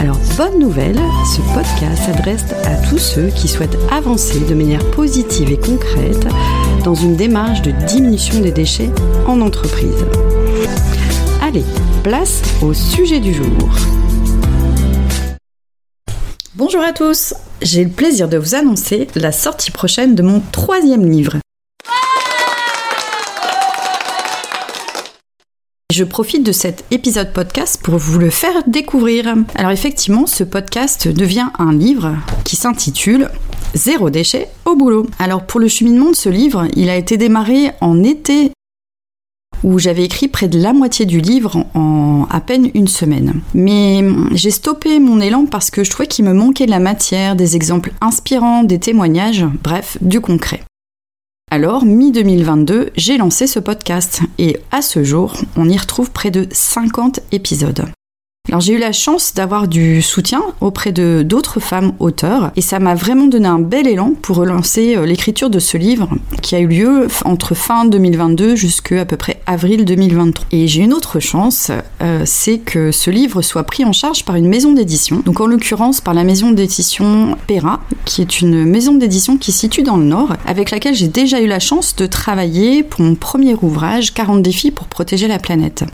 Alors, bonne nouvelle, ce podcast s'adresse à tous ceux qui souhaitent avancer de manière positive et concrète dans une démarche de diminution des déchets en entreprise. Allez, place au sujet du jour. Bonjour à tous, j'ai le plaisir de vous annoncer la sortie prochaine de mon troisième livre. Je profite de cet épisode podcast pour vous le faire découvrir. Alors effectivement, ce podcast devient un livre qui s'intitule Zéro déchet au boulot. Alors pour le cheminement de ce livre, il a été démarré en été où j'avais écrit près de la moitié du livre en à peine une semaine. Mais j'ai stoppé mon élan parce que je trouvais qu'il me manquait de la matière, des exemples inspirants, des témoignages, bref, du concret. Alors, mi-2022, j'ai lancé ce podcast et à ce jour, on y retrouve près de 50 épisodes. Alors j'ai eu la chance d'avoir du soutien auprès de d'autres femmes auteurs et ça m'a vraiment donné un bel élan pour relancer euh, l'écriture de ce livre qui a eu lieu entre fin 2022 jusqu'à peu près avril 2023. Et j'ai une autre chance, euh, c'est que ce livre soit pris en charge par une maison d'édition, donc en l'occurrence par la maison d'édition Pera, qui est une maison d'édition qui se situe dans le Nord, avec laquelle j'ai déjà eu la chance de travailler pour mon premier ouvrage 40 défis pour protéger la planète.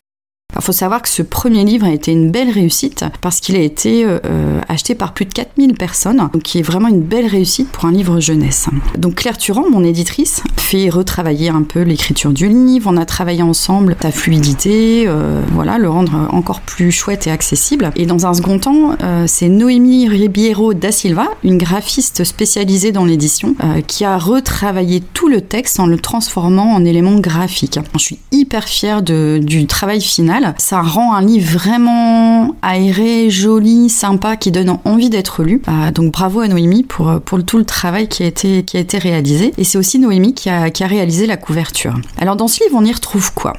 Il faut savoir que ce premier livre a été une belle réussite parce qu'il a été euh, acheté par plus de 4000 personnes, donc qui est vraiment une belle réussite pour un livre jeunesse. Donc Claire Turand, mon éditrice, fait retravailler un peu l'écriture du livre, on a travaillé ensemble sa fluidité, euh, voilà, le rendre encore plus chouette et accessible. Et dans un second temps, euh, c'est Noémie Ribiero da Silva, une graphiste spécialisée dans l'édition, qui a retravaillé tout le texte en le transformant en éléments graphiques. Je suis hyper fière du travail final ça rend un livre vraiment aéré, joli, sympa, qui donne envie d'être lu. Euh, donc bravo à Noémie pour, pour tout le travail qui a été, qui a été réalisé. Et c'est aussi Noémie qui a, qui a réalisé la couverture. Alors dans ce livre, on y retrouve quoi?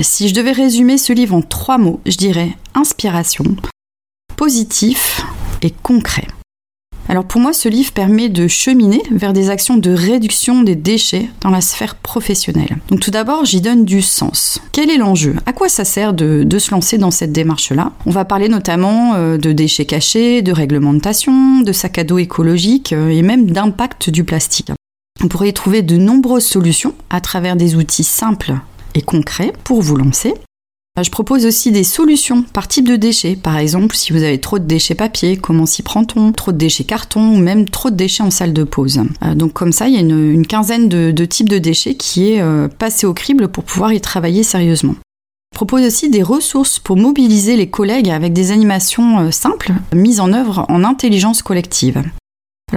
Si je devais résumer ce livre en trois mots, je dirais inspiration, positif et concret. Alors pour moi, ce livre permet de cheminer vers des actions de réduction des déchets dans la sphère professionnelle. Donc tout d'abord, j'y donne du sens. Quel est l'enjeu? À quoi ça sert de, se lancer dans cette démarche-là? On va parler notamment euh, de déchets cachés, de réglementation, de sac à dos écologique euh, et même d'impact du plastique. On pourrait trouver de nombreuses solutions à travers des outils simples et concrets pour vous lancer. Euh, je propose aussi des solutions par type de déchets. Par exemple, si vous avez trop de déchets papier, comment s'y prend-on? Trop de déchets carton ou même trop de déchets en salle de pause. Euh, donc comme ça, il y a une, quinzaine de, types de déchets qui est euh, passé au crible pour pouvoir y travailler sérieusement. Je propose aussi des ressources pour mobiliser les collègues avec des animations simples mises en œuvre en intelligence collective.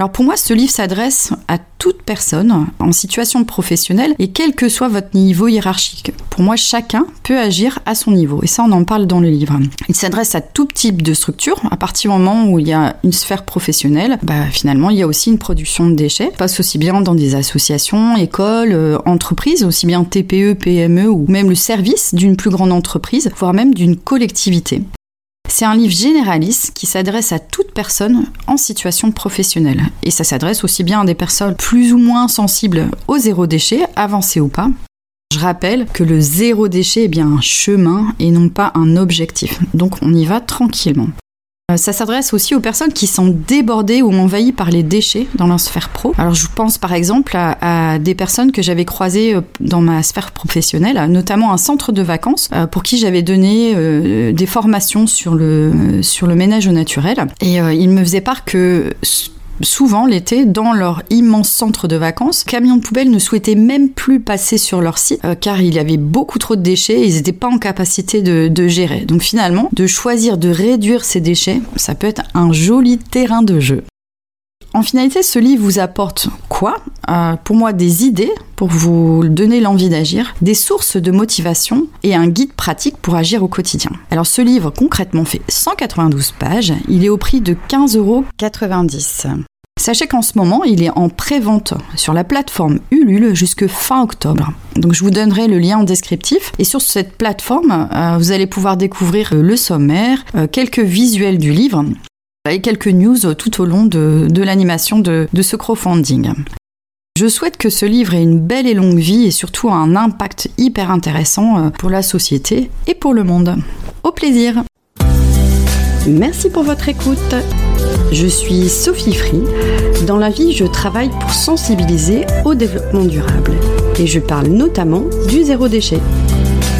Alors pour moi, ce livre s'adresse à toute personne en situation professionnelle et quel que soit votre niveau hiérarchique. Pour moi, chacun peut agir à son niveau et ça, on en parle dans le livre. Il s'adresse à tout type de structure. À partir du moment où il y a une sphère professionnelle, bah, finalement, il y a aussi une production de déchets. Ça passe aussi bien dans des associations, écoles, euh, entreprises, aussi bien TPE, PME ou même le service d'une plus grande entreprise, voire même d'une collectivité. C'est un livre généraliste qui s'adresse à toute personne en situation professionnelle. Et ça s'adresse aussi bien à des personnes plus ou moins sensibles au zéro déchet, avancées ou pas. Je rappelle que le zéro déchet est bien un chemin et non pas un objectif. Donc on y va tranquillement. Euh, ça s'adresse aussi aux personnes qui sont débordées ou envahies par les déchets dans leur sphère pro. Alors je pense par exemple à, des personnes que j'avais croisées euh, dans ma sphère professionnelle, notamment un centre de vacances euh, pour qui j'avais donné des formations sur le, sur le ménage au naturel. Et il me faisait part que souvent l'été dans leur immense centre de vacances. Camions de poubelle ne souhaitaient même plus passer sur leur site euh, car il y avait beaucoup trop de déchets et ils n'étaient pas en capacité de, de, gérer. Donc finalement, de choisir de réduire ces déchets, ça peut être un joli terrain de jeu. En finalité, ce livre vous apporte quoi? Euh, Pour moi, des idées pour vous donner l'envie d'agir, des sources de motivation et un guide pratique pour agir au quotidien. Alors ce livre concrètement fait 192 pages, il est au prix de 15,90 euros. Sachez qu'en ce moment, il est en pré-vente sur la plateforme Ulule jusque fin octobre. Donc je vous donnerai le lien en descriptif. Et sur cette plateforme, euh, vous allez pouvoir découvrir le sommaire, euh, quelques visuels du livre et quelques news tout au long de, l'animation de, de ce crowdfunding. Je souhaite que ce livre ait une belle et longue vie et surtout un impact hyper intéressant euh, pour la société et pour le monde. Au plaisir Merci pour votre écoute. Je suis Sophie Free. Dans la vie, je travaille pour sensibiliser au développement durable et je parle notamment du zéro déchet.